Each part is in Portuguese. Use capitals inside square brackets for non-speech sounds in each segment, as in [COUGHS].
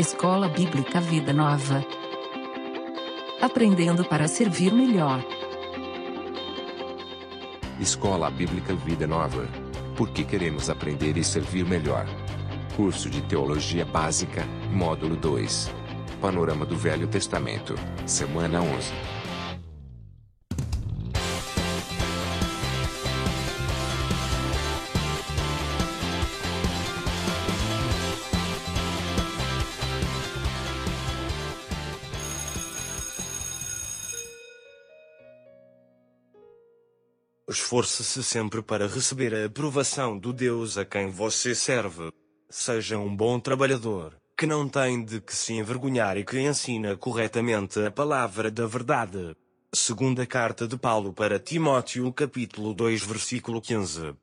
Escola Bíblica Vida Nova. Aprendendo para servir melhor. Escola Bíblica Vida Nova. Porque queremos aprender e servir melhor. Curso de Teologia Básica, Módulo 2. Panorama do Velho Testamento, Semana 11. Esforce-se sempre para receber a aprovação do Deus a quem você serve. Seja um bom trabalhador, que não tem de que se envergonhar e que ensina corretamente a palavra da verdade. Segunda carta de Paulo para Timóteo, capítulo 2, versículo 15.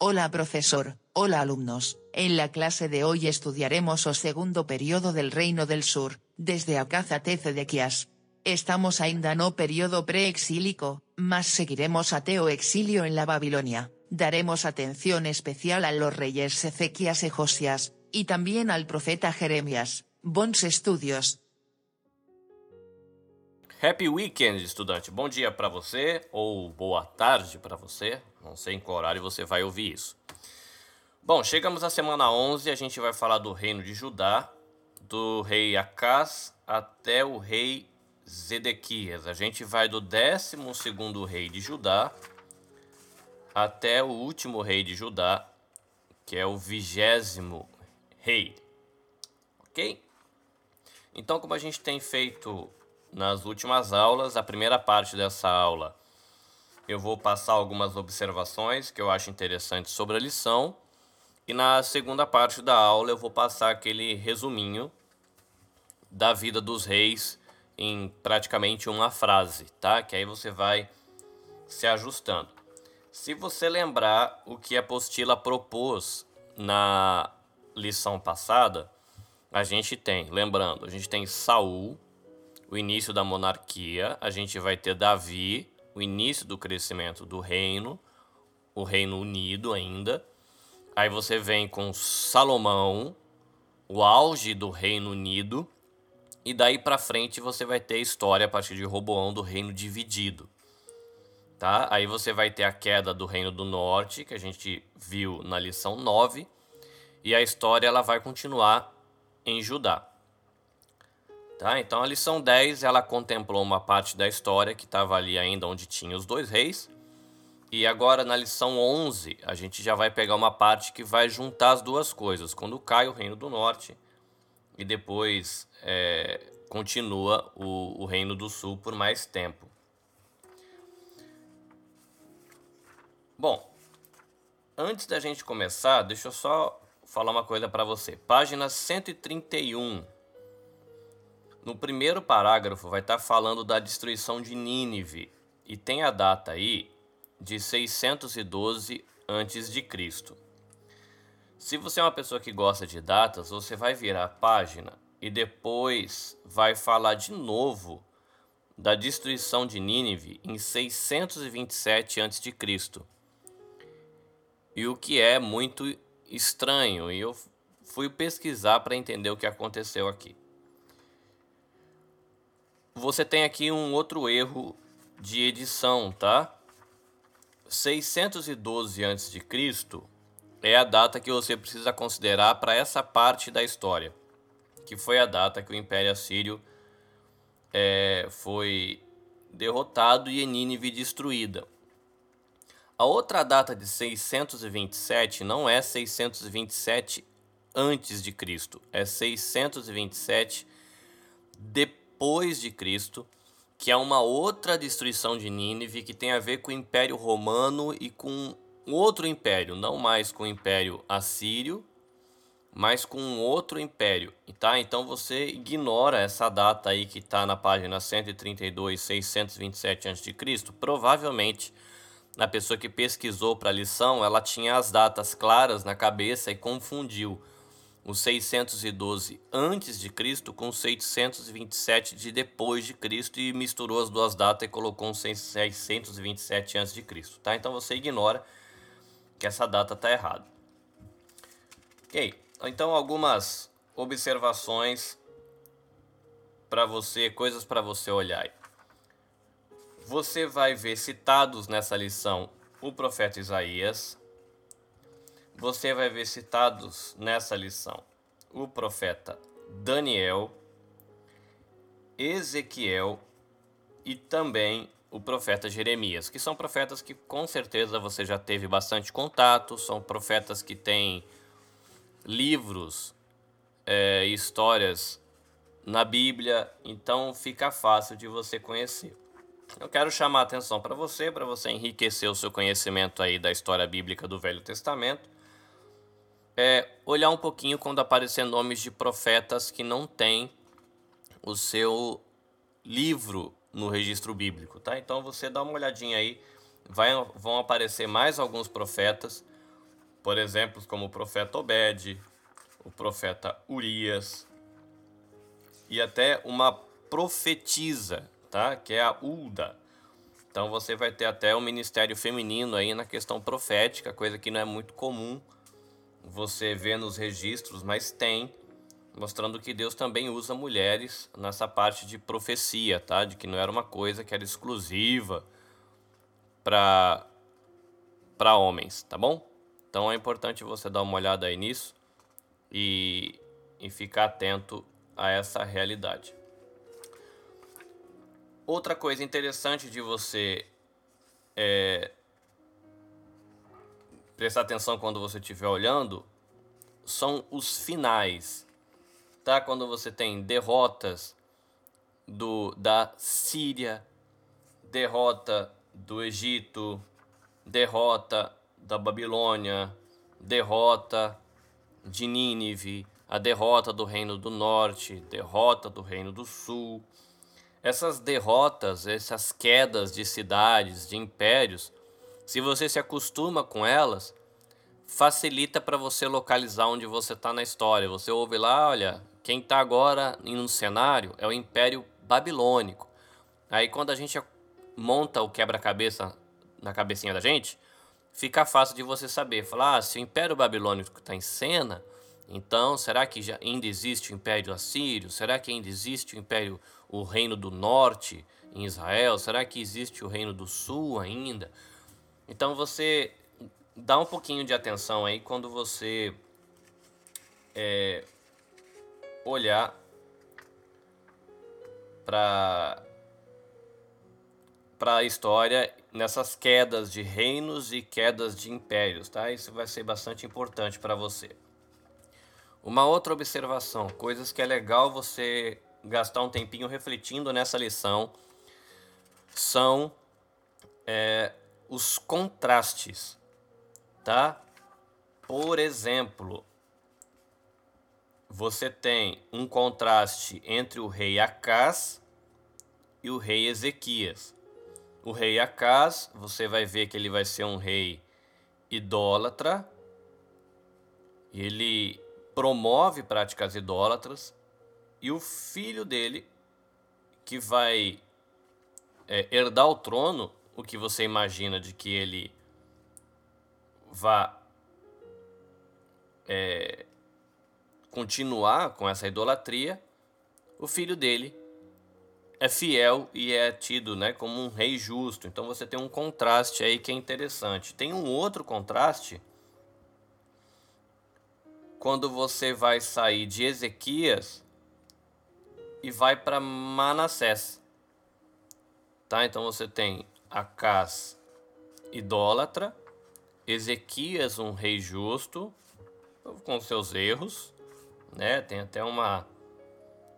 Hola profesor, hola alumnos, en la clase de hoy estudiaremos o segundo periodo del Reino del Sur, desde Acaz até Zedequias. Estamos ainda no periodo preexílico, mas seguiremos a Teo exilio en la Babilonia, daremos atención especial a los reyes Ezequías y Josías, y también al profeta Jeremías. Bons estudios. Happy Weekend, estudante. Bom dia para você ou boa tarde para você. Não sei em qual horário você vai ouvir isso. Bom, chegamos à semana 11, a gente vai falar do reino de Judá, do rei Acás até o rei Zedequias. A gente vai do 12 rei de Judá até o último rei de Judá, que é o vigésimo rei. Ok? Então, como a gente tem feito nas últimas aulas, a primeira parte dessa aula eu vou passar algumas observações que eu acho interessantes sobre a lição. E na segunda parte da aula eu vou passar aquele resuminho da vida dos reis em praticamente uma frase, tá? Que aí você vai se ajustando. Se você lembrar o que a apostila propôs na lição passada, a gente tem, lembrando, a gente tem Saul, o início da monarquia, a gente vai ter Davi, o início do crescimento do reino, o reino unido ainda. Aí você vem com Salomão, o auge do reino unido, e daí para frente você vai ter a história a partir de Roboão do reino dividido. Tá? Aí você vai ter a queda do reino do norte, que a gente viu na lição 9, e a história ela vai continuar em Judá. Tá? Então a lição 10 ela contemplou uma parte da história que estava ali ainda onde tinha os dois reis. E agora na lição 11 a gente já vai pegar uma parte que vai juntar as duas coisas. Quando cai o reino do norte e depois é, continua o, o Reino do Sul por mais tempo. Bom, antes da gente começar, deixa eu só falar uma coisa para você. Página 131. No primeiro parágrafo vai estar tá falando da destruição de Nínive e tem a data aí de 612 antes de Cristo. Se você é uma pessoa que gosta de datas, você vai virar a página e depois vai falar de novo da destruição de Nínive em 627 a.C. E o que é muito estranho, e eu fui pesquisar para entender o que aconteceu aqui. Você tem aqui um outro erro de edição, tá? 612 a.C. é a data que você precisa considerar para essa parte da história que foi a data que o Império Assírio é, foi derrotado e Nínive destruída. A outra data de 627 não é 627 antes de Cristo, é 627 depois de Cristo, que é uma outra destruição de Nínive que tem a ver com o Império Romano e com outro império, não mais com o Império Assírio, mas com outro império, tá? Então você ignora essa data aí que está na página 132, 627 a.C. Provavelmente a pessoa que pesquisou para a lição, ela tinha as datas claras na cabeça e confundiu o 612 antes de Cristo com 627 de depois de Cristo e misturou as duas datas e colocou um 627 antes de Cristo, tá? Então você ignora que essa data está errada. Ok, então algumas observações para você, coisas para você olhar. Você vai ver citados nessa lição o profeta Isaías. Você vai ver citados nessa lição o profeta Daniel, Ezequiel e também o profeta Jeremias, que são profetas que com certeza você já teve bastante contato, são profetas que têm livros é, histórias na Bíblia, então fica fácil de você conhecer. Eu quero chamar a atenção para você, para você enriquecer o seu conhecimento aí da história bíblica do Velho Testamento. É olhar um pouquinho quando aparecer nomes de profetas que não têm o seu livro no registro bíblico, tá? Então você dá uma olhadinha aí, vai, vão aparecer mais alguns profetas, por exemplo, como o profeta Obed, o profeta Urias e até uma profetisa, tá? Que é a Ulda. Então você vai ter até um ministério feminino aí na questão profética, coisa que não é muito comum você ver nos registros, mas tem, mostrando que Deus também usa mulheres nessa parte de profecia, tá? De que não era uma coisa que era exclusiva para para homens, tá bom? Então é importante você dar uma olhada aí nisso e, e ficar atento a essa realidade. Outra coisa interessante de você é, prestar atenção quando você estiver olhando são os finais, tá? Quando você tem derrotas do da Síria, derrota do Egito, derrota da Babilônia, derrota de Nínive, a derrota do Reino do Norte, derrota do Reino do Sul. Essas derrotas, essas quedas de cidades, de impérios, se você se acostuma com elas, facilita para você localizar onde você está na história. Você ouve lá, olha, quem está agora no cenário é o Império Babilônico. Aí quando a gente monta o quebra-cabeça na cabecinha da gente, fica fácil de você saber. Falar, ah, se o Império Babilônico está em cena, então será que já ainda existe o Império Assírio? Será que ainda existe o Império, o Reino do Norte em Israel? Será que existe o Reino do Sul ainda? Então você dá um pouquinho de atenção aí quando você é, olhar para para a história nessas quedas de reinos e quedas de impérios, tá? Isso vai ser bastante importante para você. Uma outra observação, coisas que é legal você gastar um tempinho refletindo nessa lição, são é, os contrastes, tá? Por exemplo, você tem um contraste entre o rei Acás e o rei Ezequias. O rei Acaz, você vai ver que ele vai ser um rei idólatra. Ele promove práticas idólatras. E o filho dele, que vai é, herdar o trono, o que você imagina de que ele vá é, continuar com essa idolatria, o filho dele é fiel e é tido né, como um rei justo. Então você tem um contraste aí que é interessante. Tem um outro contraste quando você vai sair de Ezequias e vai para Manassés. Tá? Então você tem Acás idólatra, Ezequias um rei justo com seus erros, né? Tem até uma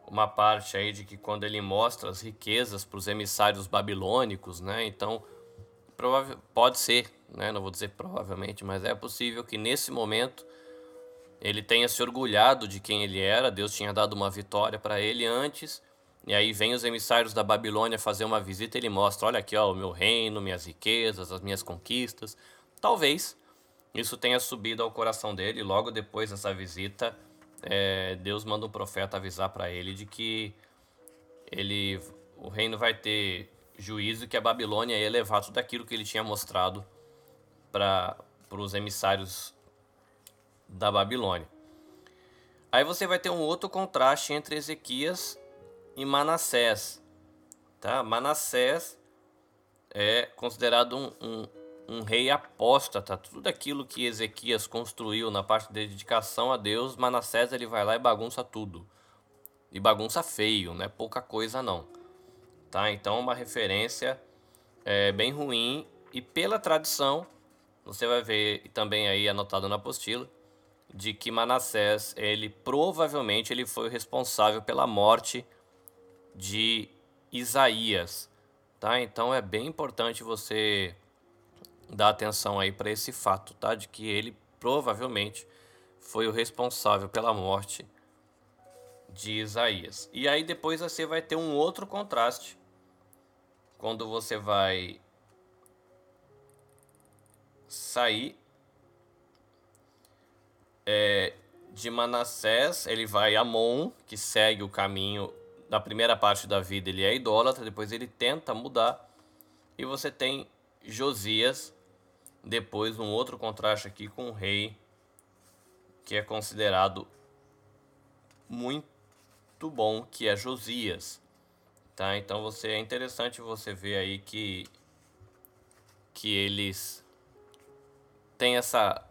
uma parte aí de que quando ele mostra as riquezas para os emissários babilônicos, né? Então, pode ser, né? Não vou dizer provavelmente, mas é possível que nesse momento ele tenha se orgulhado de quem ele era. Deus tinha dado uma vitória para ele antes. E aí vem os emissários da Babilônia fazer uma visita e ele mostra, olha aqui, ó, o meu reino, minhas riquezas, as minhas conquistas. Talvez isso tenha subido ao coração dele logo depois dessa visita é, Deus manda um profeta avisar para ele de que ele, o reino vai ter juízo que a Babilônia ia levar tudo aquilo que ele tinha mostrado para os emissários da Babilônia. Aí você vai ter um outro contraste entre Ezequias e Manassés. Tá? Manassés é considerado um, um, um rei apóstata. Tudo aquilo que Ezequias construiu na parte de dedicação a Deus, Manassés ele vai lá e bagunça tudo. E bagunça feio, não é pouca coisa não. Tá? Então uma referência é, bem ruim e pela tradição, você vai ver também aí anotado na apostila, de que Manassés, ele provavelmente ele foi o responsável pela morte de Isaías, tá? Então é bem importante você dar atenção aí para esse fato, tá? De que ele provavelmente foi o responsável pela morte de Isaías. E aí depois você vai ter um outro contraste quando você vai sair é, de Manassés, ele vai a Amon, que segue o caminho da primeira parte da vida, ele é idólatra, depois ele tenta mudar. E você tem Josias, depois um outro contraste aqui com o rei, que é considerado muito bom, que é Josias. Tá? Então você é interessante você ver aí que que eles têm essa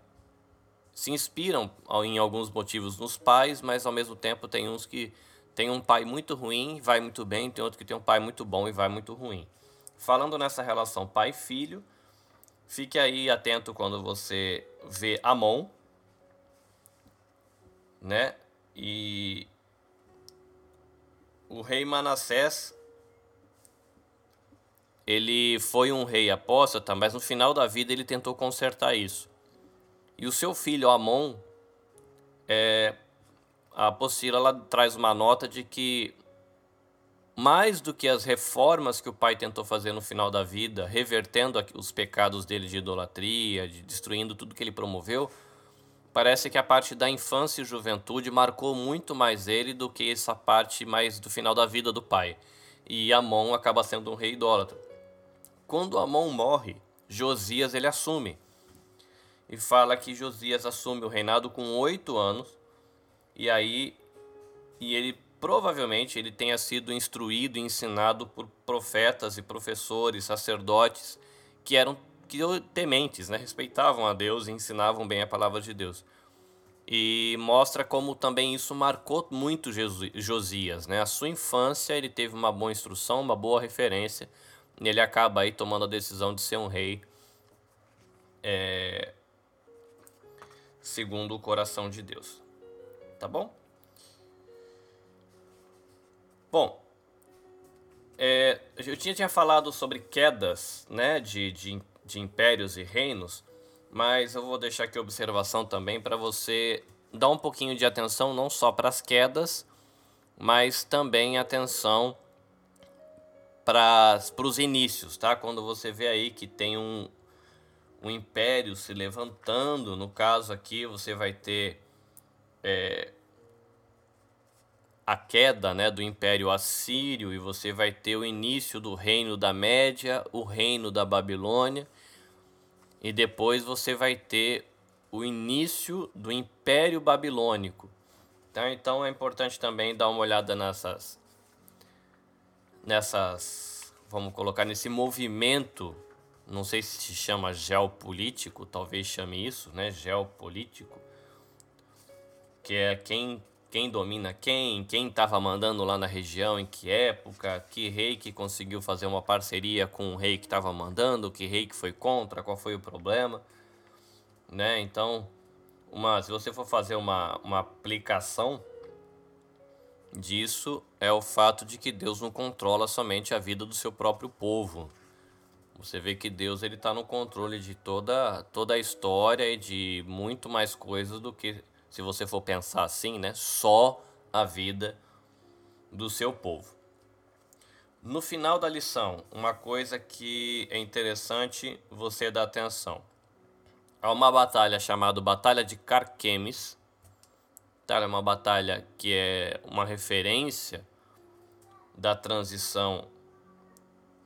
se inspiram em alguns motivos nos pais, mas ao mesmo tempo tem uns que tem um pai muito ruim, vai muito bem, tem outro que tem um pai muito bom e vai muito ruim. Falando nessa relação pai-filho, fique aí atento quando você vê Amon, né? E o rei Manassés ele foi um rei apóstata, mas no final da vida ele tentou consertar isso. E o seu filho Amon, é, a apostila ela traz uma nota de que mais do que as reformas que o pai tentou fazer no final da vida, revertendo os pecados dele de idolatria, de destruindo tudo que ele promoveu, parece que a parte da infância e juventude marcou muito mais ele do que essa parte mais do final da vida do pai. E Amon acaba sendo um rei idólatra. Quando Amon morre, Josias ele assume e fala que Josias assume o reinado com oito anos e aí e ele provavelmente ele tenha sido instruído e ensinado por profetas e professores, sacerdotes que eram que tementes, né? respeitavam a Deus e ensinavam bem a palavra de Deus. E mostra como também isso marcou muito Josias, né? A sua infância ele teve uma boa instrução, uma boa referência, e ele acaba aí tomando a decisão de ser um rei é, segundo o coração de Deus. Tá bom? Bom, é, eu tinha, tinha falado sobre quedas né, de, de, de impérios e reinos, mas eu vou deixar aqui a observação também para você dar um pouquinho de atenção não só para as quedas, mas também atenção para os inícios, tá? Quando você vê aí que tem um, um império se levantando. No caso aqui, você vai ter é, a queda né, do Império Assírio e você vai ter o início do Reino da Média, o Reino da Babilônia e depois você vai ter o início do Império Babilônico. Tá? Então é importante também dar uma olhada nessas, nessas, vamos colocar nesse movimento não sei se se chama geopolítico, talvez chame isso, né? Geopolítico, que é quem quem domina quem, quem estava mandando lá na região, em que época, que rei que conseguiu fazer uma parceria com o rei que estava mandando, que rei que foi contra, qual foi o problema, né? Então, uma, se você for fazer uma, uma aplicação disso, é o fato de que Deus não controla somente a vida do seu próprio povo, você vê que Deus ele está no controle de toda, toda a história e de muito mais coisas do que, se você for pensar assim, né, só a vida do seu povo. No final da lição, uma coisa que é interessante você dar atenção. Há uma batalha chamada Batalha de Carquemes. Tá? É uma batalha que é uma referência da transição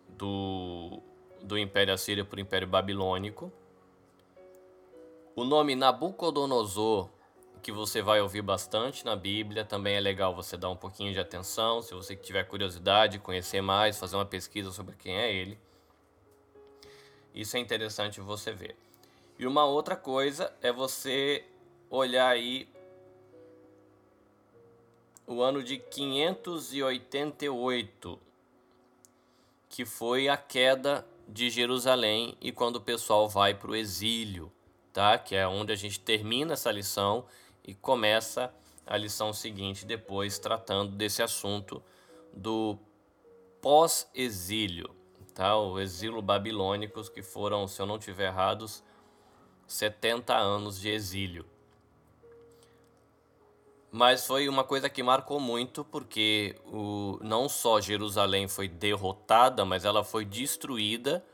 do do Império Assírio para o Império Babilônico. O nome Nabucodonosor, que você vai ouvir bastante na Bíblia. Também é legal você dar um pouquinho de atenção, se você tiver curiosidade, conhecer mais, fazer uma pesquisa sobre quem é ele. Isso é interessante você ver. E uma outra coisa é você olhar aí o ano de 588, que foi a queda de Jerusalém e quando o pessoal vai para o exílio, tá? Que é onde a gente termina essa lição e começa a lição seguinte depois tratando desse assunto do pós-exílio, tá? O exílio babilônicos que foram, se eu não tiver errados, 70 anos de exílio. Mas foi uma coisa que marcou muito porque o, não só Jerusalém foi derrotada, mas ela foi destruída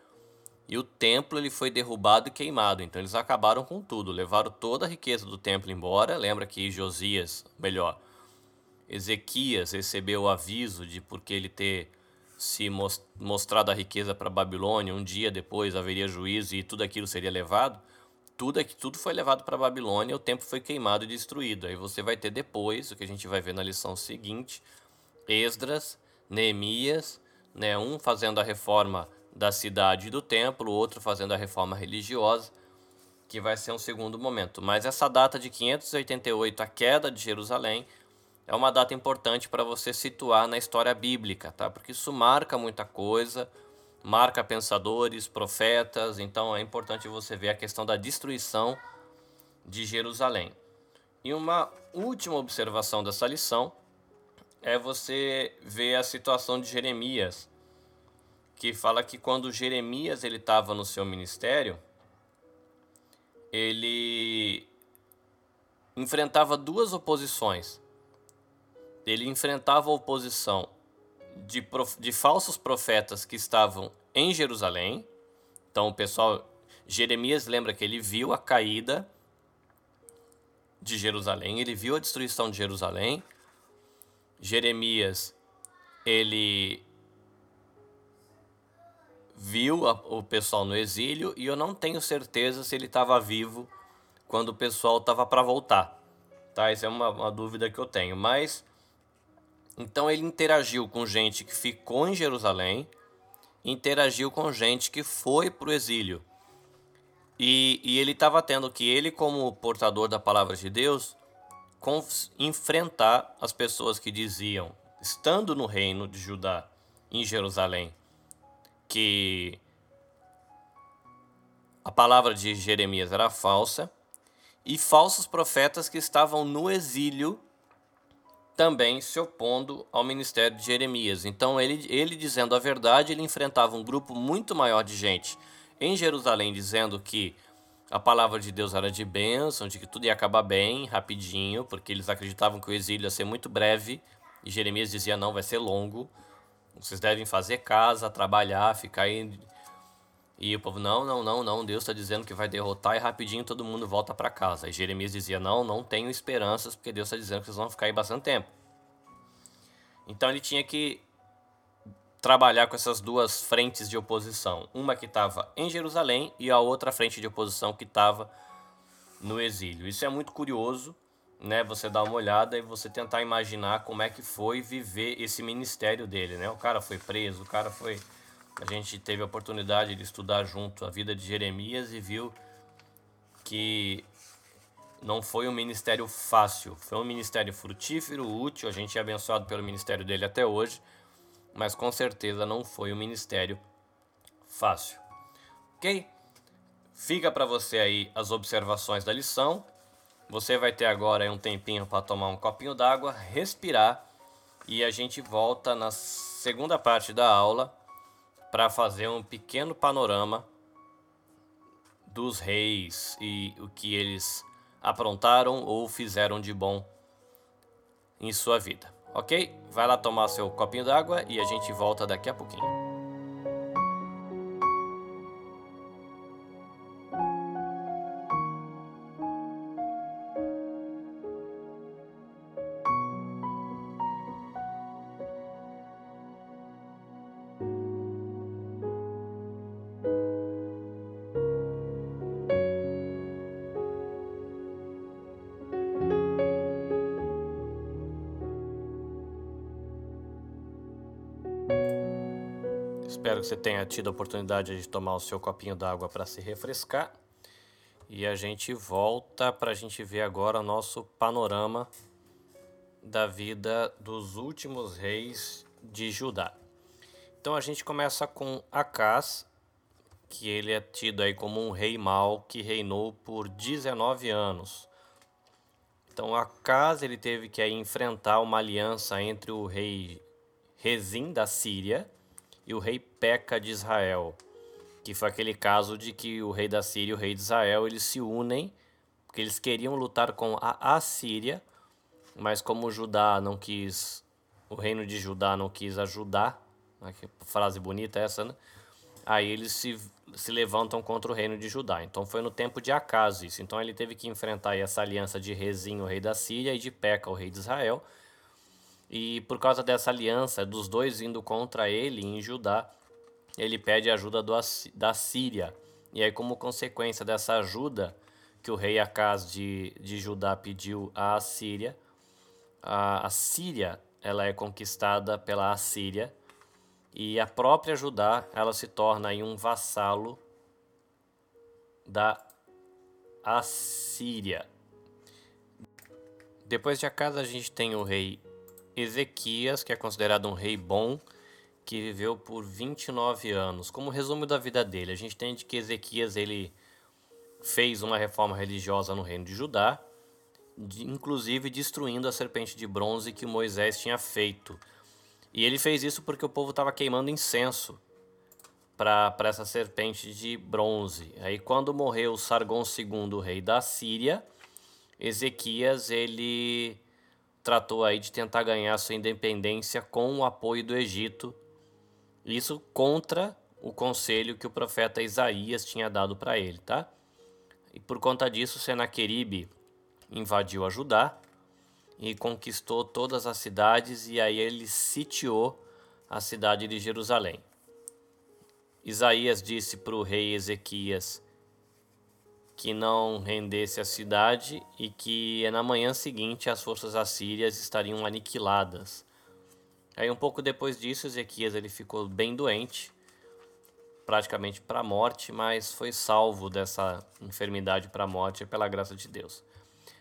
e o templo ele foi derrubado e queimado. Então eles acabaram com tudo, levaram toda a riqueza do templo embora. Lembra que Josias, melhor, Ezequias recebeu o aviso de porque ele ter se mostrado a riqueza para Babilônia, um dia depois haveria juízo e tudo aquilo seria levado tudo que tudo foi levado para Babilônia, o templo foi queimado e destruído. Aí você vai ter depois, o que a gente vai ver na lição seguinte, Esdras, Neemias, né, um fazendo a reforma da cidade e do templo, outro fazendo a reforma religiosa, que vai ser um segundo momento. Mas essa data de 588, a queda de Jerusalém, é uma data importante para você situar na história bíblica, tá? Porque isso marca muita coisa marca pensadores, profetas, então é importante você ver a questão da destruição de Jerusalém. E uma última observação dessa lição é você ver a situação de Jeremias, que fala que quando Jeremias ele estava no seu ministério, ele enfrentava duas oposições. Ele enfrentava a oposição de, prof, de falsos profetas que estavam em Jerusalém. Então, o pessoal, Jeremias lembra que ele viu a caída de Jerusalém, ele viu a destruição de Jerusalém. Jeremias, ele viu a, o pessoal no exílio e eu não tenho certeza se ele estava vivo quando o pessoal estava para voltar. Tá? Essa é uma, uma dúvida que eu tenho. Mas então ele interagiu com gente que ficou em Jerusalém, interagiu com gente que foi para o exílio. E, e ele estava tendo que, ele, como portador da palavra de Deus, enfrentar as pessoas que diziam, estando no reino de Judá, em Jerusalém, que a palavra de Jeremias era falsa, e falsos profetas que estavam no exílio também se opondo ao ministério de Jeremias. Então, ele, ele dizendo a verdade, ele enfrentava um grupo muito maior de gente em Jerusalém, dizendo que a palavra de Deus era de bênção, de que tudo ia acabar bem, rapidinho, porque eles acreditavam que o exílio ia ser muito breve, e Jeremias dizia: não, vai ser longo, vocês devem fazer casa, trabalhar, ficar aí e o povo, não, não, não, não, Deus está dizendo que vai derrotar e rapidinho todo mundo volta para casa. E Jeremias dizia, não, não tenho esperanças, porque Deus está dizendo que vocês vão ficar aí bastante tempo. Então ele tinha que trabalhar com essas duas frentes de oposição. Uma que estava em Jerusalém e a outra frente de oposição que estava no exílio. Isso é muito curioso, né? Você dar uma olhada e você tentar imaginar como é que foi viver esse ministério dele, né? O cara foi preso, o cara foi a gente teve a oportunidade de estudar junto a vida de Jeremias e viu que não foi um ministério fácil, foi um ministério frutífero, útil, a gente é abençoado pelo ministério dele até hoje, mas com certeza não foi um ministério fácil. Ok? Fica para você aí as observações da lição. Você vai ter agora um tempinho para tomar um copinho d'água, respirar e a gente volta na segunda parte da aula para fazer um pequeno panorama dos reis e o que eles aprontaram ou fizeram de bom em sua vida. Ok? Vai lá tomar seu copinho d'água e a gente volta daqui a pouquinho. Espero que você tenha tido a oportunidade de tomar o seu copinho d'água para se refrescar. E a gente volta para a gente ver agora o nosso panorama da vida dos últimos reis de Judá. Então a gente começa com Acás, que ele é tido aí como um rei mau que reinou por 19 anos. Então Acás ele teve que aí enfrentar uma aliança entre o rei Rezim da Síria e o rei Peca de Israel, que foi aquele caso de que o rei da Síria e o rei de Israel eles se unem porque eles queriam lutar com a Assíria, mas como Judá não quis, o reino de Judá não quis ajudar, né, que frase bonita essa, né? Aí eles se, se levantam contra o reino de Judá. Então foi no tempo de Acas isso. Então ele teve que enfrentar essa aliança de Rezim, o rei da Síria, e de Peca, o rei de Israel. E por causa dessa aliança, dos dois indo contra ele em Judá, ele pede ajuda do, da Síria. E aí, como consequência dessa ajuda que o rei Acas de, de Judá pediu à Síria, a, a Síria ela é conquistada pela Assíria e a própria Judá ela se torna aí um vassalo da Assíria. Depois de Acas a gente tem o rei Ezequias, que é considerado um rei bom, que viveu por 29 anos. Como resumo da vida dele, a gente entende que Ezequias ele fez uma reforma religiosa no reino de Judá, inclusive destruindo a serpente de bronze que Moisés tinha feito. E ele fez isso porque o povo estava queimando incenso para essa serpente de bronze. Aí quando morreu Sargon II, rei da Síria, Ezequias ele tratou aí de tentar ganhar sua independência com o apoio do Egito. Isso contra o conselho que o profeta Isaías tinha dado para ele, tá? E por conta disso, Senaqueribe invadiu a Judá e conquistou todas as cidades e aí ele sitiou a cidade de Jerusalém. Isaías disse para o rei Ezequias que não rendesse a cidade e que na manhã seguinte as forças assírias estariam aniquiladas. Aí um pouco depois disso, Ezequias ele ficou bem doente, praticamente para a morte, mas foi salvo dessa enfermidade para a morte pela graça de Deus.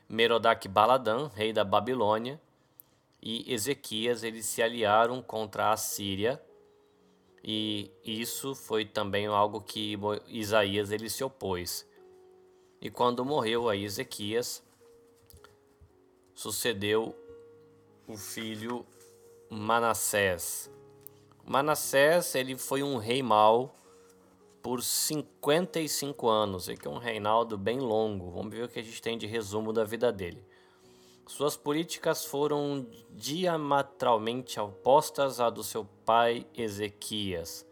Merodach Baladã, rei da Babilônia, e Ezequias eles se aliaram contra a Síria, e isso foi também algo que Isaías ele se opôs. E quando morreu a Ezequias, sucedeu o filho Manassés. Manassés ele foi um rei mau por 55 anos, e que é um reinado bem longo. Vamos ver o que a gente tem de resumo da vida dele. Suas políticas foram diametralmente opostas à do seu pai Ezequias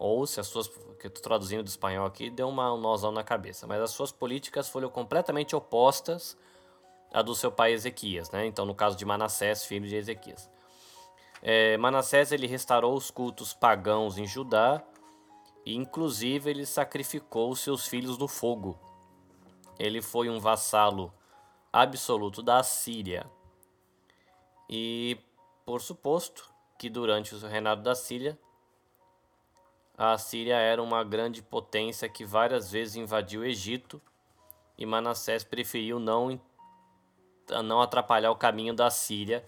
ou se as suas, que eu estou traduzindo do espanhol aqui, deu uma, um nozão na cabeça, mas as suas políticas foram completamente opostas à do seu pai Ezequias, né? Então, no caso de Manassés, filho de Ezequias. É, Manassés ele restaurou os cultos pagãos em Judá e, inclusive, ele sacrificou seus filhos no fogo. Ele foi um vassalo absoluto da Síria. E, por suposto, que durante o reinado da Síria, a Síria era uma grande potência que várias vezes invadiu o Egito e Manassés preferiu não, não atrapalhar o caminho da Síria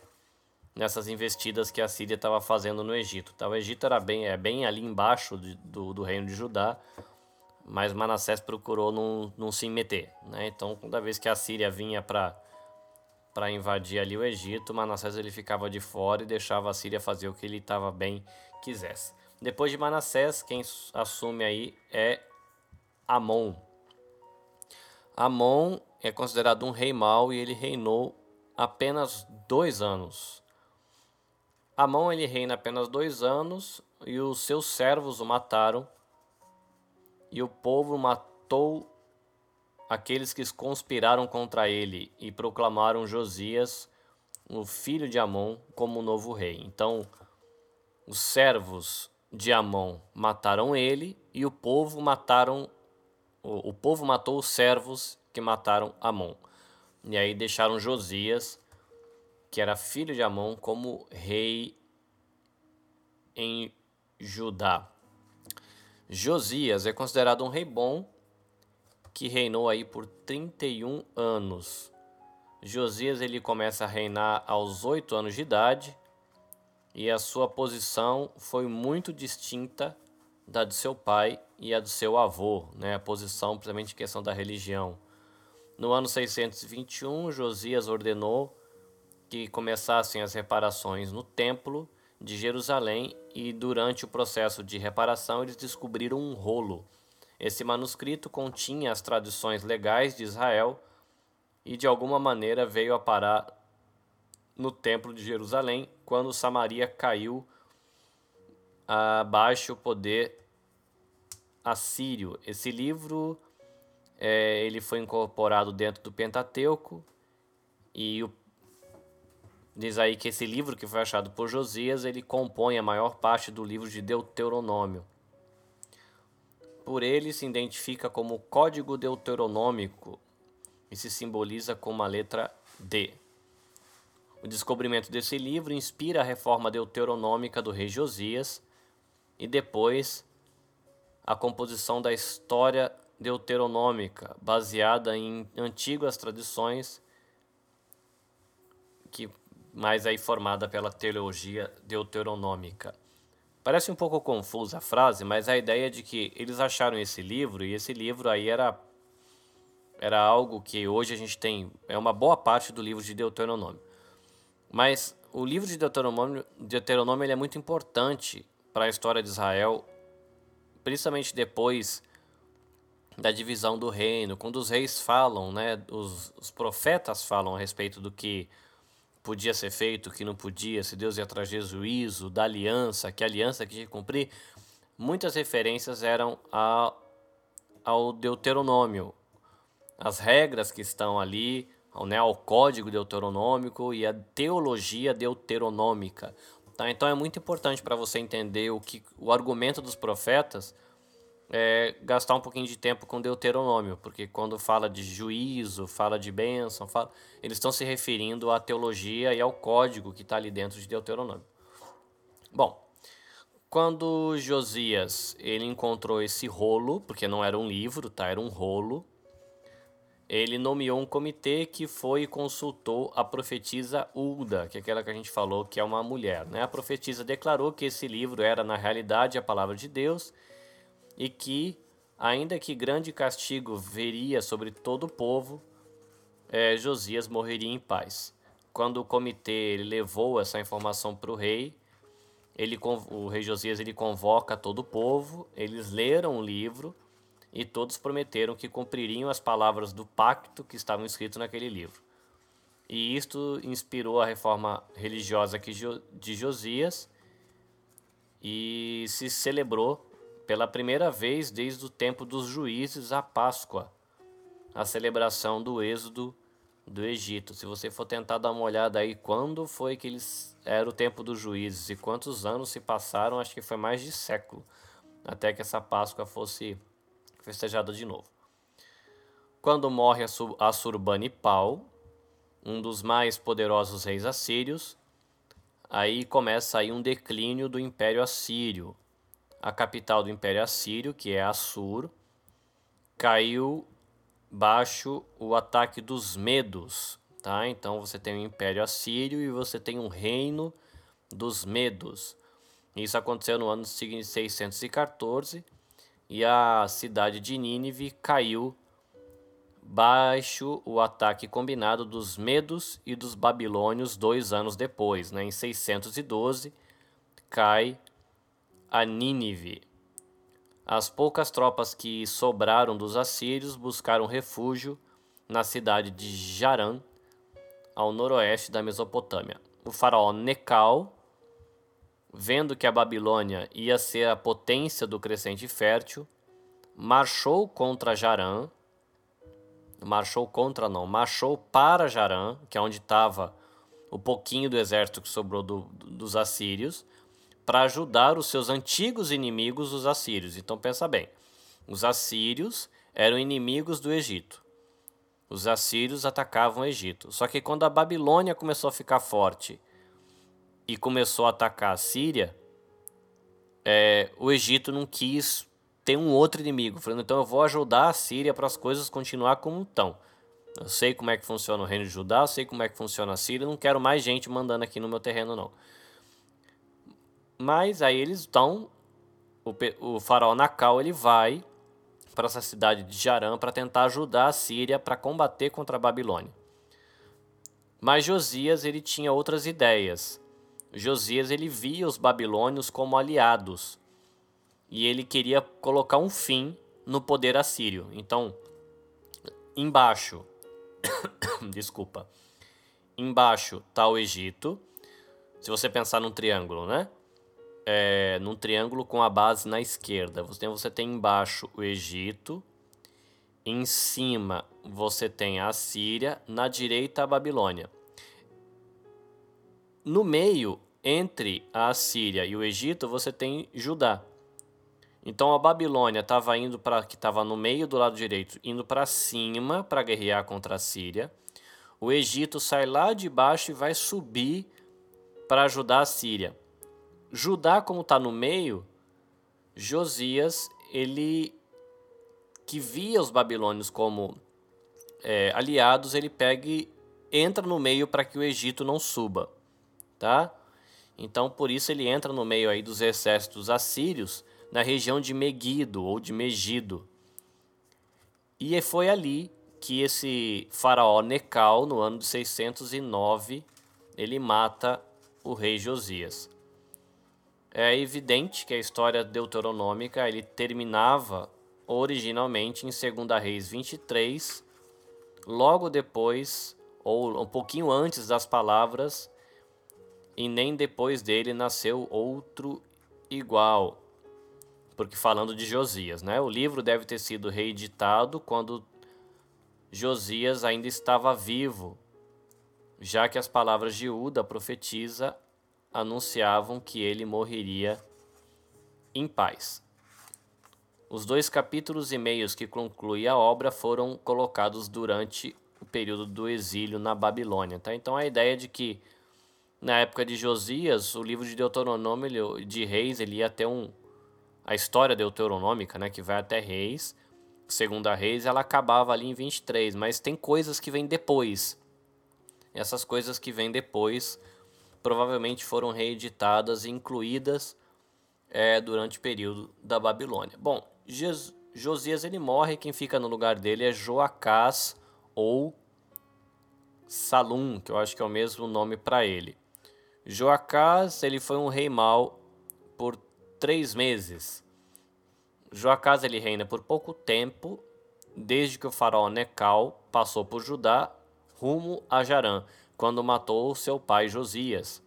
nessas investidas que a Síria estava fazendo no Egito. Então, o Egito era bem, é bem ali embaixo de, do, do reino de Judá, mas Manassés procurou não, não se meter. Né? Então, toda vez que a Síria vinha para para invadir ali o Egito, Manassés ele ficava de fora e deixava a Síria fazer o que ele estava bem quisesse. Depois de Manassés, quem assume aí é Amon. Amon é considerado um rei mau e ele reinou apenas dois anos. Amon ele reina apenas dois anos e os seus servos o mataram e o povo matou aqueles que conspiraram contra ele e proclamaram Josias, o filho de Amon, como novo rei. Então, os servos de Amon mataram ele e o povo mataram o, o povo matou os servos que mataram Amon. E aí deixaram Josias, que era filho de Amon, como rei em Judá. Josias é considerado um rei bom que reinou aí por 31 anos. Josias ele começa a reinar aos 8 anos de idade e a sua posição foi muito distinta da de seu pai e a do seu avô, né? a posição principalmente em questão da religião. No ano 621, Josias ordenou que começassem as reparações no templo de Jerusalém e durante o processo de reparação eles descobriram um rolo. Esse manuscrito continha as tradições legais de Israel e de alguma maneira veio a parar no templo de Jerusalém quando Samaria caiu abaixo o poder assírio. Esse livro é, ele foi incorporado dentro do Pentateuco e o, diz aí que esse livro que foi achado por Josias ele compõe a maior parte do livro de Deuteronômio. Por ele se identifica como Código Deuteronômico e se simboliza com a letra D. O descobrimento desse livro inspira a reforma deuteronômica do rei Josias e depois a composição da história deuteronômica, baseada em antigas tradições que mais aí formada pela teologia deuteronômica. Parece um pouco confusa a frase, mas a ideia é de que eles acharam esse livro e esse livro aí era era algo que hoje a gente tem é uma boa parte do livro de Deuteronômio. Mas o livro de Deuteronômio, Deuteronômio ele é muito importante para a história de Israel, principalmente depois da divisão do reino, quando os reis falam, né, os, os profetas falam a respeito do que podia ser feito, o que não podia, se Deus ia trazer juízo, da aliança, que aliança que tinha que cumprir, muitas referências eram a, ao Deuteronômio, as regras que estão ali, né, ao código deuteronômico e a teologia deuteronômica. Tá? Então é muito importante para você entender o que o argumento dos profetas é gastar um pouquinho de tempo com Deuteronômio, porque quando fala de juízo, fala de bênção, fala, eles estão se referindo à teologia e ao código que está ali dentro de Deuteronômio. Bom, quando Josias ele encontrou esse rolo, porque não era um livro, tá? Era um rolo ele nomeou um comitê que foi e consultou a profetisa Ulda, que é aquela que a gente falou que é uma mulher. Né? A profetisa declarou que esse livro era, na realidade, a palavra de Deus e que, ainda que grande castigo veria sobre todo o povo, é, Josias morreria em paz. Quando o comitê levou essa informação para o rei, ele, o rei Josias ele convoca todo o povo, eles leram o livro e todos prometeram que cumpririam as palavras do pacto que estavam escritas naquele livro. E isto inspirou a reforma religiosa de Josias e se celebrou pela primeira vez desde o tempo dos juízes a Páscoa, a celebração do êxodo do Egito. Se você for tentar dar uma olhada aí quando foi que eles era o tempo dos juízes e quantos anos se passaram, acho que foi mais de século até que essa Páscoa fosse festejada de novo. Quando morre Assurbanipal, um dos mais poderosos reis assírios, aí começa aí um declínio do Império Assírio. A capital do Império Assírio, que é Assur, caiu baixo o ataque dos Medos, tá? Então você tem o Império Assírio e você tem um reino dos Medos. Isso aconteceu no ano 614 e a cidade de Nínive caiu baixo o ataque combinado dos medos e dos babilônios dois anos depois. Né? Em 612, cai a Nínive. As poucas tropas que sobraram dos assírios buscaram refúgio na cidade de Jarã, ao noroeste da Mesopotâmia. O faraó Necal vendo que a Babilônia ia ser a potência do crescente fértil, marchou contra Jarã, marchou contra não, marchou para Jarã, que é onde estava o pouquinho do exército que sobrou do, dos assírios, para ajudar os seus antigos inimigos, os assírios. Então pensa bem, os assírios eram inimigos do Egito. Os assírios atacavam o Egito. Só que quando a Babilônia começou a ficar forte e começou a atacar a Síria, é, o Egito não quis tem um outro inimigo, falando, então eu vou ajudar a Síria para as coisas continuar como estão. Eu sei como é que funciona o reino de Judá, eu sei como é que funciona a Síria, não quero mais gente mandando aqui no meu terreno, não. Mas aí eles estão, o, o faraó Nacal, ele vai para essa cidade de Jarã para tentar ajudar a Síria para combater contra a Babilônia. Mas Josias ele tinha outras ideias. Josias ele via os babilônios como aliados e ele queria colocar um fim no poder assírio. Então, embaixo, [COUGHS] desculpa, embaixo está o Egito. Se você pensar num triângulo, né? É, num triângulo com a base na esquerda. Você tem, você tem embaixo o Egito, em cima você tem a Síria, na direita a Babilônia. No meio, entre a Síria e o Egito, você tem Judá. Então a Babilônia estava indo para que estava no meio do lado direito, indo para cima para guerrear contra a Síria. O Egito sai lá de baixo e vai subir para ajudar a Síria. Judá, como está no meio, Josias, ele que via os babilônios como é, aliados, ele pega e entra no meio para que o Egito não suba, tá? Então por isso ele entra no meio aí dos exércitos assírios na região de Megido ou de Megido. E foi ali que esse faraó Necal, no ano de 609, ele mata o rei Josias. É evidente que a história deuteronômica ele terminava originalmente em 2 Reis 23, logo depois, ou um pouquinho antes das palavras, e nem depois dele nasceu outro igual porque falando de Josias, né? O livro deve ter sido reeditado quando Josias ainda estava vivo, já que as palavras de Uda, profetisa, anunciavam que ele morreria em paz. Os dois capítulos e meios que concluem a obra foram colocados durante o período do exílio na Babilônia. Tá? Então a ideia de que na época de Josias, o livro de Deuteronômio de Reis ele ia ter um, a história deuteronômica, né, que vai até Reis, segunda Reis, ela acabava ali em 23, mas tem coisas que vêm depois. Essas coisas que vêm depois provavelmente foram reeditadas e incluídas é, durante o período da Babilônia. Bom, Josias ele morre, quem fica no lugar dele é Joacás ou Salum, que eu acho que é o mesmo nome para ele. Joacás ele foi um rei mau por três meses. Joacás ele reina por pouco tempo, desde que o faraó Necal passou por Judá rumo a Jarã, quando matou seu pai Josias,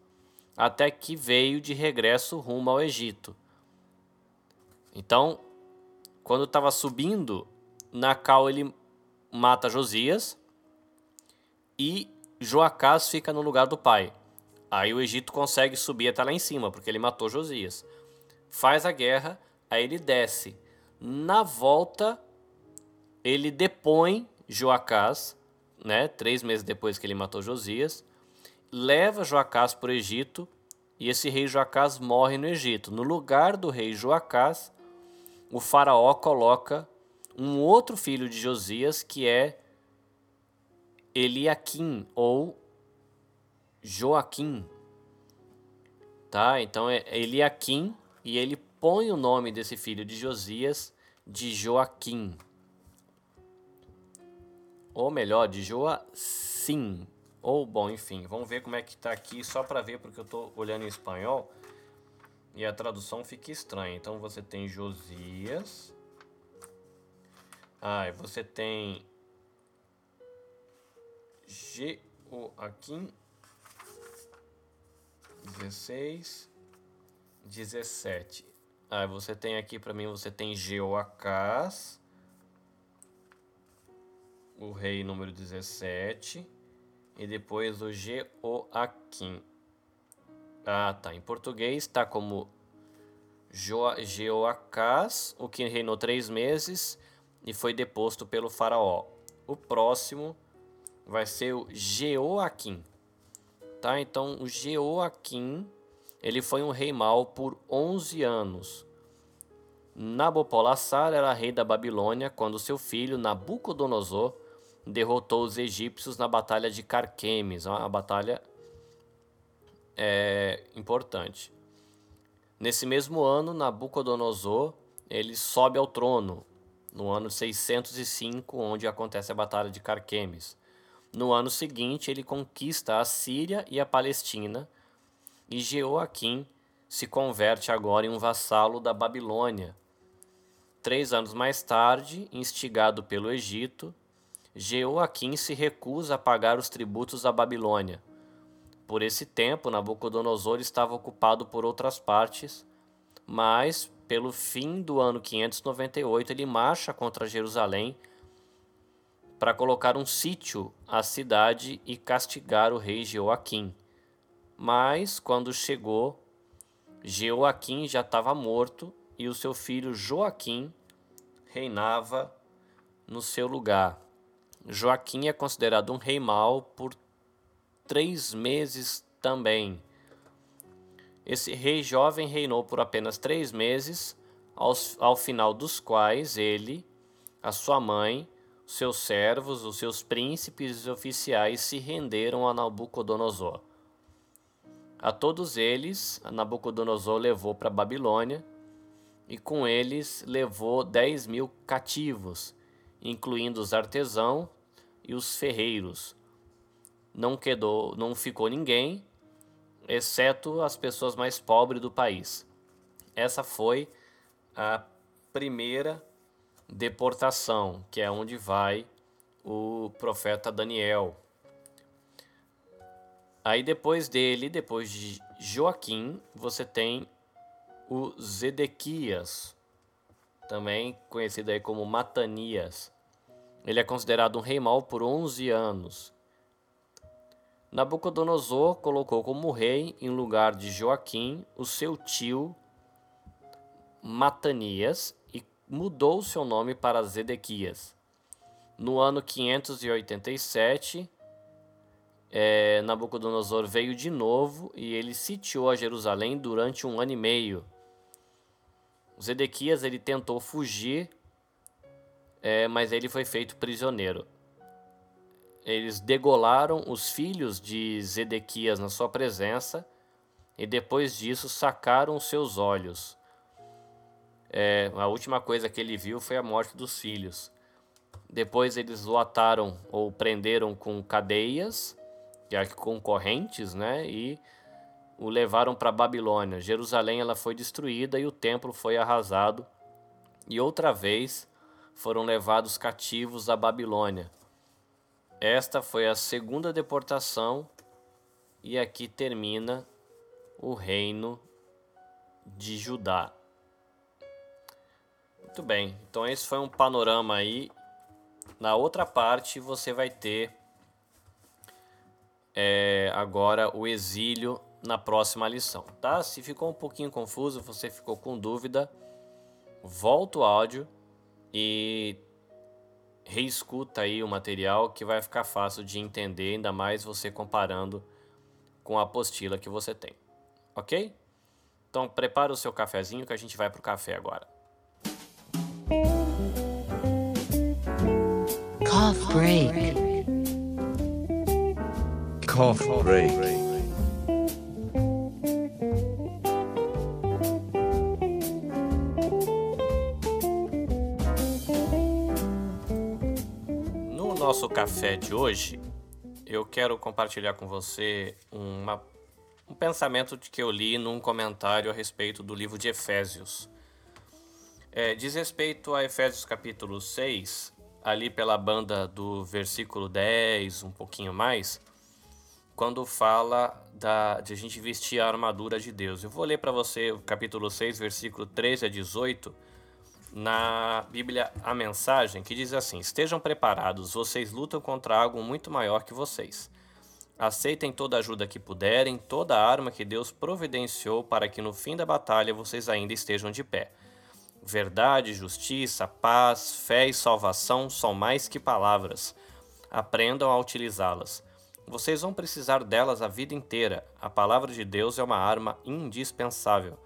até que veio de regresso rumo ao Egito. Então, quando estava subindo, Nacal ele mata Josias e Joacás fica no lugar do pai. Aí o Egito consegue subir até lá em cima, porque ele matou Josias faz a guerra, aí ele desce. Na volta, ele depõe Joacás, né, três meses depois que ele matou Josias, leva Joacás para o Egito e esse rei Joacás morre no Egito. No lugar do rei Joacás, o faraó coloca um outro filho de Josias que é Eliakim ou Joaquim. Tá? Então é Eliakim e ele põe o nome desse filho de Josias de Joaquim. Ou melhor, de Joacim. Ou, bom, enfim, vamos ver como é que tá aqui, só para ver, porque eu tô olhando em espanhol e a tradução fica estranha. Então você tem Josias. Ah, você tem Joaquim 16 17. Aí você tem aqui para mim, você tem Jeoacás, o rei número 17, e depois o Jeoaquim. Ah, tá. Em português está como Jeoacás, o que reinou três meses e foi deposto pelo faraó. O próximo vai ser o Jeoaquim. Tá? Então, o Jeoaquim ele foi um rei mau por 11 anos. Nabopolassar era rei da Babilônia quando seu filho Nabucodonosor derrotou os egípcios na batalha de Carquemes, uma batalha é, importante. Nesse mesmo ano, Nabucodonosor ele sobe ao trono, no ano 605, onde acontece a batalha de Carquemes. No ano seguinte, ele conquista a Síria e a Palestina, e Jeoaquim se converte agora em um vassalo da Babilônia. Três anos mais tarde, instigado pelo Egito, Jeoaquim se recusa a pagar os tributos à Babilônia. Por esse tempo, Nabucodonosor estava ocupado por outras partes, mas, pelo fim do ano 598, ele marcha contra Jerusalém para colocar um sítio à cidade e castigar o rei Jeoaquim. Mas, quando chegou, Jeoaquim já estava morto e o seu filho Joaquim reinava no seu lugar. Joaquim é considerado um rei mau por três meses também. Esse rei jovem reinou por apenas três meses, aos, ao final dos quais ele, a sua mãe, seus servos, os seus príncipes e oficiais se renderam a Nabucodonosor. A todos eles, Nabucodonosor levou para Babilônia, e com eles levou dez mil cativos, incluindo os artesãos e os ferreiros. Não quedou, não ficou ninguém, exceto as pessoas mais pobres do país. Essa foi a primeira deportação, que é onde vai o profeta Daniel. Aí depois dele, depois de Joaquim, você tem o Zedequias, também conhecido aí como Matanias. Ele é considerado um rei mau por 11 anos. Nabucodonosor colocou como rei, em lugar de Joaquim, o seu tio Matanias e mudou seu nome para Zedequias. No ano 587, é, Nabucodonosor veio de novo e ele sitiou a Jerusalém durante um ano e meio. Zedequias ele tentou fugir, é, mas ele foi feito prisioneiro. Eles degolaram os filhos de Zedequias na sua presença e depois disso sacaram seus olhos. É, a última coisa que ele viu foi a morte dos filhos. Depois eles o ataram ou prenderam com cadeias que é concorrentes, né? E o levaram para Babilônia. Jerusalém ela foi destruída e o templo foi arrasado. E outra vez foram levados cativos à Babilônia. Esta foi a segunda deportação e aqui termina o reino de Judá. Muito bem, então esse foi um panorama aí. Na outra parte você vai ter é, agora o exílio na próxima lição, tá? Se ficou um pouquinho confuso, você ficou com dúvida, volta o áudio e reescuta aí o material que vai ficar fácil de entender, ainda mais você comparando com a apostila que você tem, ok? Então prepara o seu cafezinho que a gente vai para o café agora. Cough break cough break. No nosso café de hoje, eu quero compartilhar com você uma, um pensamento que eu li num comentário a respeito do livro de Efésios. É, diz respeito a Efésios capítulo 6, ali pela banda do versículo 10, um pouquinho mais, quando fala da, de a gente vestir a armadura de Deus. Eu vou ler para você o capítulo 6, versículo 13 a 18, na Bíblia A Mensagem, que diz assim: Estejam preparados, vocês lutam contra algo muito maior que vocês. Aceitem toda ajuda que puderem, toda arma que Deus providenciou para que no fim da batalha vocês ainda estejam de pé. Verdade, justiça, paz, fé e salvação são mais que palavras. Aprendam a utilizá-las. Vocês vão precisar delas a vida inteira. A palavra de Deus é uma arma indispensável.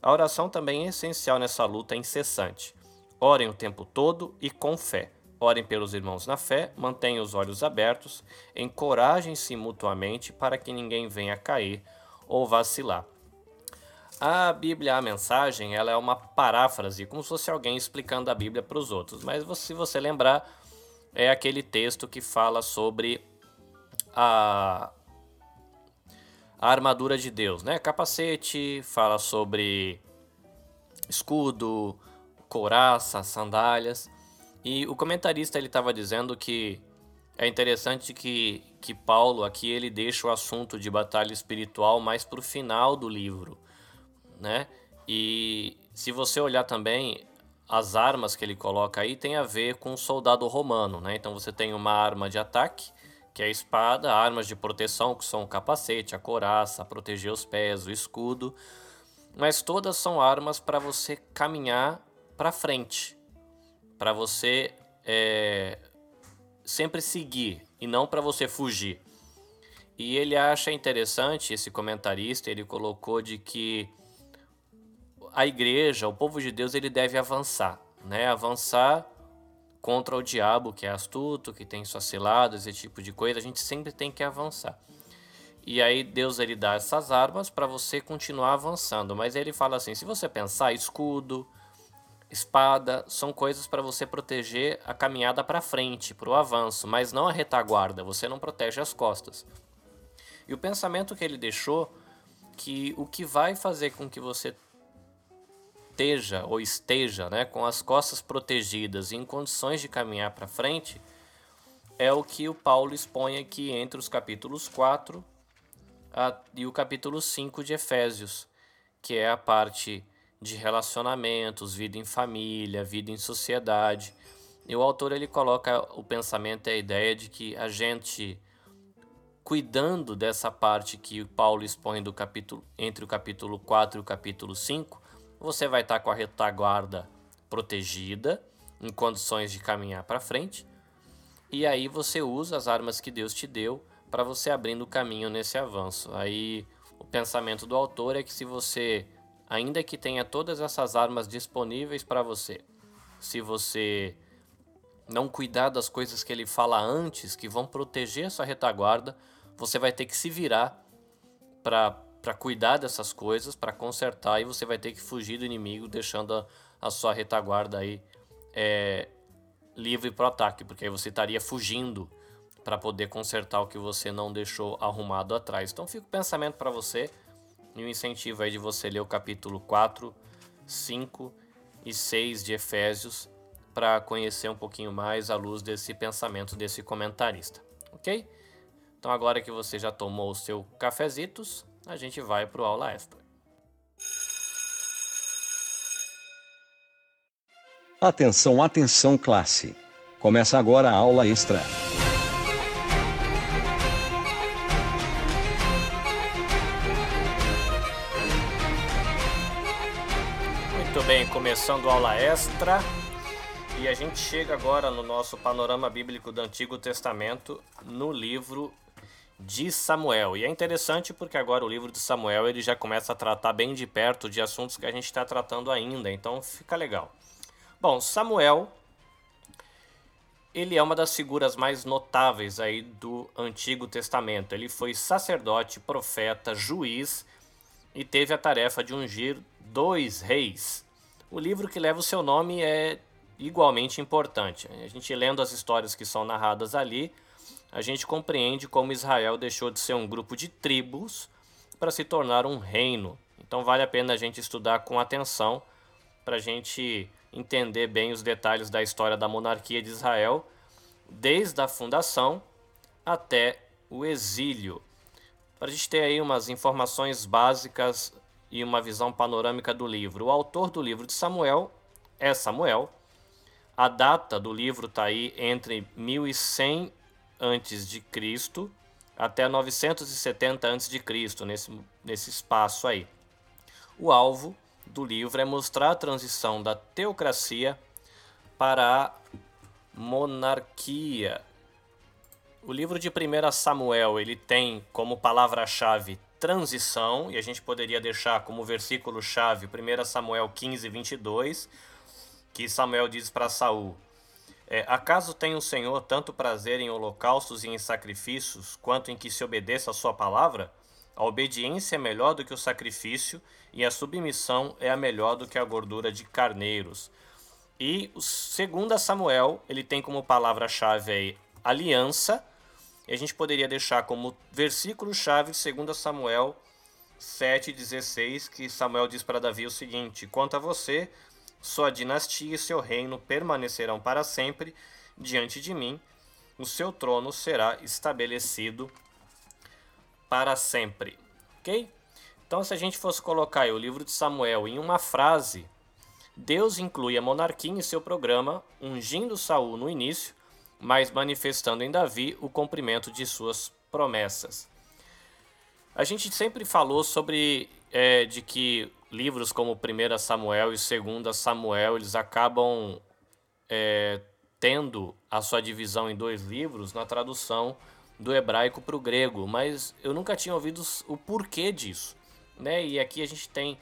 A oração também é essencial nessa luta incessante. Orem o tempo todo e com fé. Orem pelos irmãos na fé, mantenham os olhos abertos, encorajem-se mutuamente para que ninguém venha cair ou vacilar. A Bíblia, a mensagem, ela é uma paráfrase, como se fosse alguém explicando a Bíblia para os outros. Mas se você lembrar, é aquele texto que fala sobre a, a armadura de Deus, né? Capacete, fala sobre escudo, couraça, sandálias. E o comentarista ele estava dizendo que é interessante que, que Paulo aqui ele deixa o assunto de batalha espiritual mais para o final do livro né? E se você olhar também as armas que ele coloca aí tem a ver com o soldado romano, né? Então você tem uma arma de ataque, que é a espada, armas de proteção, que são o capacete, a coraça, proteger os pés, o escudo, mas todas são armas para você caminhar para frente, para você é, sempre seguir e não para você fugir. E ele acha interessante esse comentarista, ele colocou de que a igreja, o povo de Deus, ele deve avançar, né? Avançar contra o diabo, que é astuto, que tem suas ciladas, esse tipo de coisa. A gente sempre tem que avançar. E aí Deus ele dá essas armas para você continuar avançando. Mas ele fala assim: se você pensar, escudo, espada, são coisas para você proteger a caminhada para frente, para o avanço, mas não a retaguarda. Você não protege as costas. E o pensamento que ele deixou que o que vai fazer com que você esteja ou esteja né, com as costas protegidas e em condições de caminhar para frente, é o que o Paulo expõe aqui entre os capítulos 4 a, e o capítulo 5 de Efésios, que é a parte de relacionamentos, vida em família, vida em sociedade. E o autor ele coloca o pensamento e a ideia de que a gente cuidando dessa parte que Paulo expõe do capítulo entre o capítulo 4 e o capítulo 5, você vai estar com a retaguarda protegida, em condições de caminhar para frente, e aí você usa as armas que Deus te deu para você abrindo o caminho nesse avanço. Aí o pensamento do autor é que se você, ainda que tenha todas essas armas disponíveis para você, se você não cuidar das coisas que ele fala antes, que vão proteger a sua retaguarda, você vai ter que se virar para para cuidar dessas coisas, para consertar, e você vai ter que fugir do inimigo, deixando a, a sua retaguarda aí é, livre para o ataque, porque aí você estaria fugindo para poder consertar o que você não deixou arrumado atrás. Então fica o pensamento para você e o incentivo aí de você ler o capítulo 4, 5 e 6 de Efésios para conhecer um pouquinho mais à luz desse pensamento desse comentarista, ok? Então agora que você já tomou o seu cafezitos, a gente vai para o aula extra. Atenção, atenção, classe. Começa agora a aula extra. Muito bem, começando a aula extra. E a gente chega agora no nosso panorama bíblico do Antigo Testamento, no livro de Samuel. E é interessante porque agora o livro de Samuel ele já começa a tratar bem de perto de assuntos que a gente está tratando ainda, então fica legal. Bom, Samuel ele é uma das figuras mais notáveis aí do Antigo Testamento. Ele foi sacerdote, profeta, juiz e teve a tarefa de ungir dois reis. O livro que leva o seu nome é igualmente importante. A gente lendo as histórias que são narradas ali, a gente compreende como Israel deixou de ser um grupo de tribos para se tornar um reino. Então vale a pena a gente estudar com atenção para a gente entender bem os detalhes da história da monarquia de Israel, desde a fundação até o exílio. Para a gente ter aí umas informações básicas e uma visão panorâmica do livro. O autor do livro de Samuel é Samuel. A data do livro está aí entre 1100 antes de Cristo até 970 antes de Cristo nesse, nesse espaço aí. O alvo do livro é mostrar a transição da teocracia para a monarquia. o livro de 1 Samuel, ele tem como palavra-chave transição, e a gente poderia deixar como versículo-chave 1 Samuel 15, 22, que Samuel diz para Saul: é, Acaso tem o Senhor tanto prazer em holocaustos e em sacrifícios, quanto em que se obedeça a sua palavra? A obediência é melhor do que o sacrifício, e a submissão é a melhor do que a gordura de carneiros. E segundo Samuel, ele tem como palavra-chave aí aliança, e a gente poderia deixar como versículo-chave 2 Samuel 7,16, que Samuel diz para Davi o seguinte: Quanto a você, sua dinastia e seu reino permanecerão para sempre diante de mim, o seu trono será estabelecido para sempre. Ok? Então, se a gente fosse colocar o livro de Samuel em uma frase, Deus inclui a monarquia em seu programa, ungindo Saul no início, mas manifestando em Davi o cumprimento de suas promessas. A gente sempre falou sobre é, de que livros como 1 Samuel e 2 Samuel eles acabam é, tendo a sua divisão em dois livros na tradução do hebraico para o grego, mas eu nunca tinha ouvido o porquê disso. Né? E aqui a gente tem,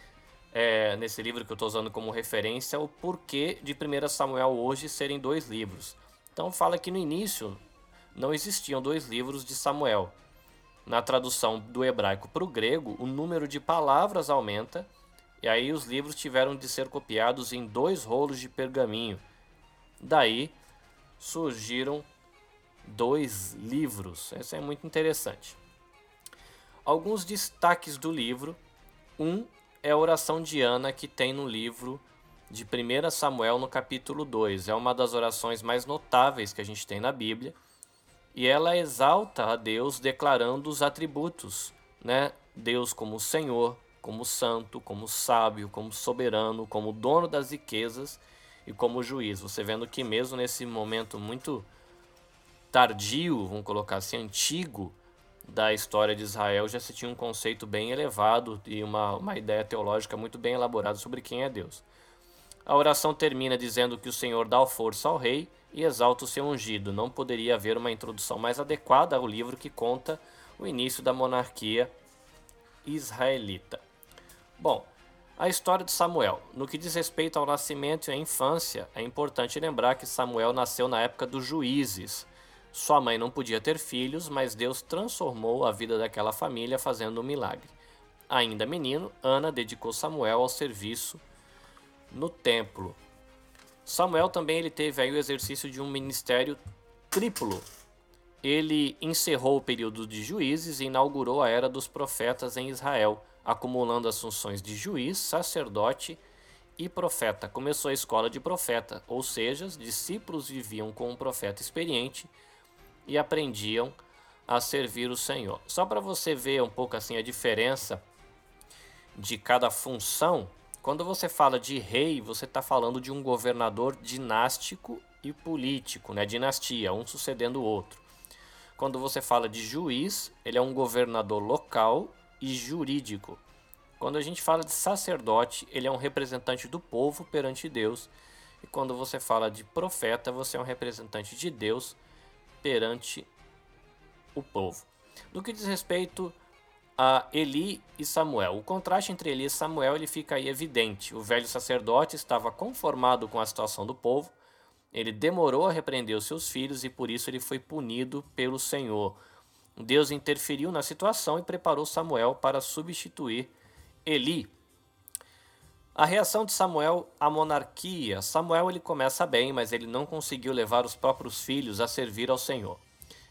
é, nesse livro que eu estou usando como referência, o porquê de 1 Samuel hoje serem dois livros. Então fala que no início não existiam dois livros de Samuel. Na tradução do hebraico para o grego, o número de palavras aumenta, e aí os livros tiveram de ser copiados em dois rolos de pergaminho. Daí surgiram dois livros. Isso é muito interessante. Alguns destaques do livro. Um é a oração de Ana que tem no livro de 1 Samuel no capítulo 2. É uma das orações mais notáveis que a gente tem na Bíblia. E ela exalta a Deus declarando os atributos, né? Deus como Senhor, como santo, como sábio, como soberano, como dono das riquezas e como juiz. Você vendo que mesmo nesse momento muito tardio, vamos colocar assim, antigo, da história de Israel já se tinha um conceito bem elevado e uma, uma ideia teológica muito bem elaborada sobre quem é Deus. A oração termina dizendo que o Senhor dá força ao rei e exalta o seu ungido. Não poderia haver uma introdução mais adequada ao livro que conta o início da monarquia israelita. Bom, a história de Samuel. No que diz respeito ao nascimento e à infância, é importante lembrar que Samuel nasceu na época dos juízes, sua mãe não podia ter filhos, mas Deus transformou a vida daquela família fazendo um milagre. Ainda menino, Ana dedicou Samuel ao serviço no templo. Samuel também ele teve aí o exercício de um ministério triplo. Ele encerrou o período de juízes e inaugurou a era dos profetas em Israel, acumulando as funções de juiz, sacerdote e profeta. Começou a escola de profeta, ou seja, os discípulos viviam com um profeta experiente e aprendiam a servir o Senhor. Só para você ver um pouco assim a diferença de cada função, quando você fala de rei, você está falando de um governador dinástico e político, né? Dinastia, um sucedendo o outro. Quando você fala de juiz, ele é um governador local e jurídico. Quando a gente fala de sacerdote, ele é um representante do povo perante Deus. E quando você fala de profeta, você é um representante de Deus perante o povo. No que diz respeito a Eli e Samuel, o contraste entre Eli e Samuel ele fica aí evidente. O velho sacerdote estava conformado com a situação do povo, ele demorou a repreender os seus filhos e por isso ele foi punido pelo Senhor. Deus interferiu na situação e preparou Samuel para substituir Eli. A reação de Samuel à monarquia. Samuel ele começa bem, mas ele não conseguiu levar os próprios filhos a servir ao Senhor.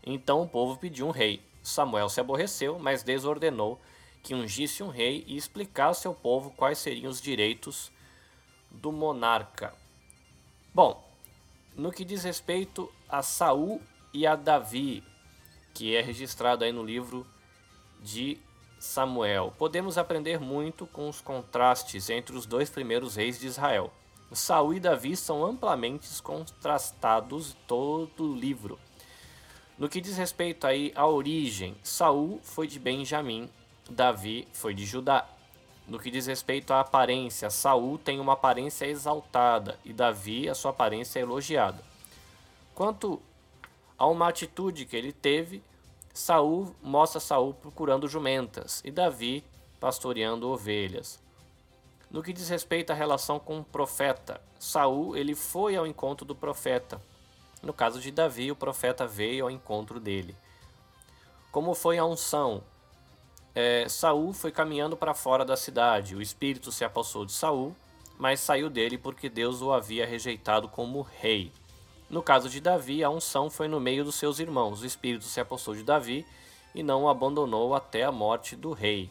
Então o povo pediu um rei. Samuel se aborreceu, mas desordenou que ungisse um rei e explicasse ao povo quais seriam os direitos do monarca. Bom, no que diz respeito a Saul e a Davi, que é registrado aí no livro de Samuel, podemos aprender muito com os contrastes entre os dois primeiros reis de Israel. Saul e Davi são amplamente contrastados todo o livro. No que diz respeito aí à origem, Saul foi de Benjamim, Davi foi de Judá. No que diz respeito à aparência, Saul tem uma aparência exaltada e Davi a sua aparência elogiada. Quanto a uma atitude que ele teve, Saul mostra Saul procurando jumentas e Davi pastoreando ovelhas. No que diz respeito à relação com o profeta, Saul ele foi ao encontro do profeta. No caso de Davi, o profeta veio ao encontro dele. Como foi a unção? É, Saul foi caminhando para fora da cidade. O espírito se apossou de Saul, mas saiu dele porque Deus o havia rejeitado como rei. No caso de Davi, a unção foi no meio dos seus irmãos. O espírito se apossou de Davi e não o abandonou até a morte do rei.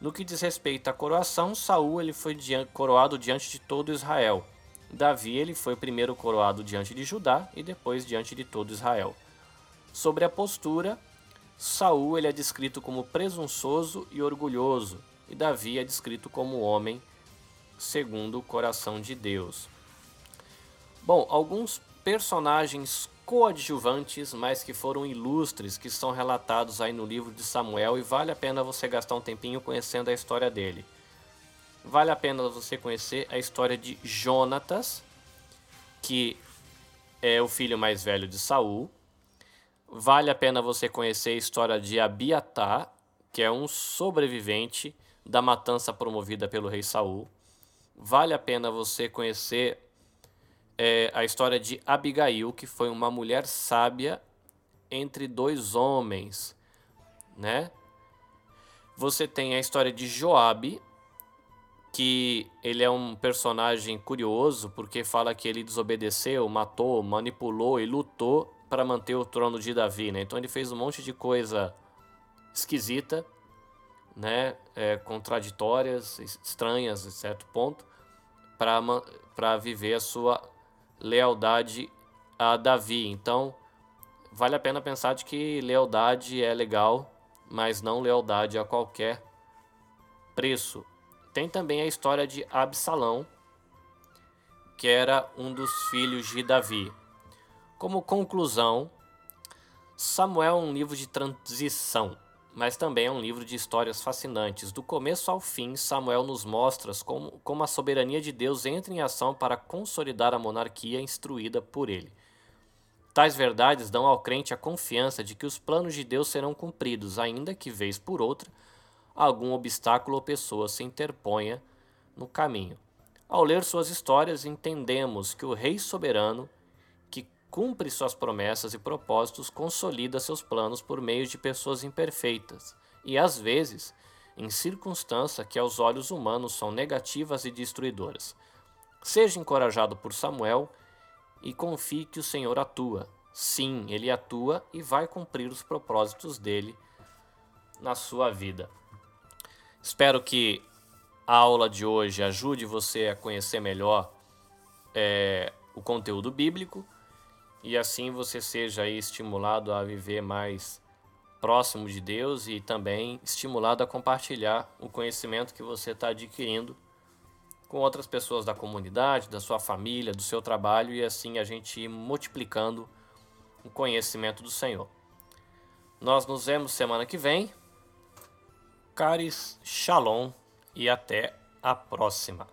No que diz respeito à coroação, Saul ele foi coroado diante de todo Israel. Davi ele foi primeiro coroado diante de Judá e depois diante de todo Israel. Sobre a postura, Saul ele é descrito como presunçoso e orgulhoso, e Davi é descrito como homem segundo o coração de Deus. Bom, alguns personagens coadjuvantes, mas que foram ilustres, que são relatados aí no livro de Samuel e vale a pena você gastar um tempinho conhecendo a história dele. Vale a pena você conhecer a história de Jonatas, que é o filho mais velho de Saul. Vale a pena você conhecer a história de Abiatar, que é um sobrevivente da matança promovida pelo rei Saul. Vale a pena você conhecer é, a história de Abigail, que foi uma mulher sábia entre dois homens, né? Você tem a história de Joabe, que ele é um personagem curioso porque fala que ele desobedeceu, matou, manipulou e lutou para manter o trono de Davi, né? Então ele fez um monte de coisa esquisita, né? É, contraditórias, estranhas, em certo ponto, para viver a sua lealdade a Davi. Então, vale a pena pensar de que lealdade é legal, mas não lealdade a qualquer preço. Tem também a história de Absalão, que era um dos filhos de Davi. Como conclusão, Samuel é um livro de transição mas também é um livro de histórias fascinantes. Do começo ao fim, Samuel nos mostra como, como a soberania de Deus entra em ação para consolidar a monarquia instruída por ele. Tais verdades dão ao crente a confiança de que os planos de Deus serão cumpridos, ainda que, vez por outra, algum obstáculo ou pessoa se interponha no caminho. Ao ler suas histórias, entendemos que o Rei soberano cumpre suas promessas e propósitos, consolida seus planos por meio de pessoas imperfeitas e, às vezes, em circunstâncias que aos olhos humanos são negativas e destruidoras. Seja encorajado por Samuel e confie que o Senhor atua. Sim, ele atua e vai cumprir os propósitos dele na sua vida. Espero que a aula de hoje ajude você a conhecer melhor é, o conteúdo bíblico e assim você seja estimulado a viver mais próximo de Deus e também estimulado a compartilhar o conhecimento que você está adquirindo com outras pessoas da comunidade, da sua família, do seu trabalho e assim a gente ir multiplicando o conhecimento do Senhor. Nós nos vemos semana que vem. Caris, Shalom e até a próxima.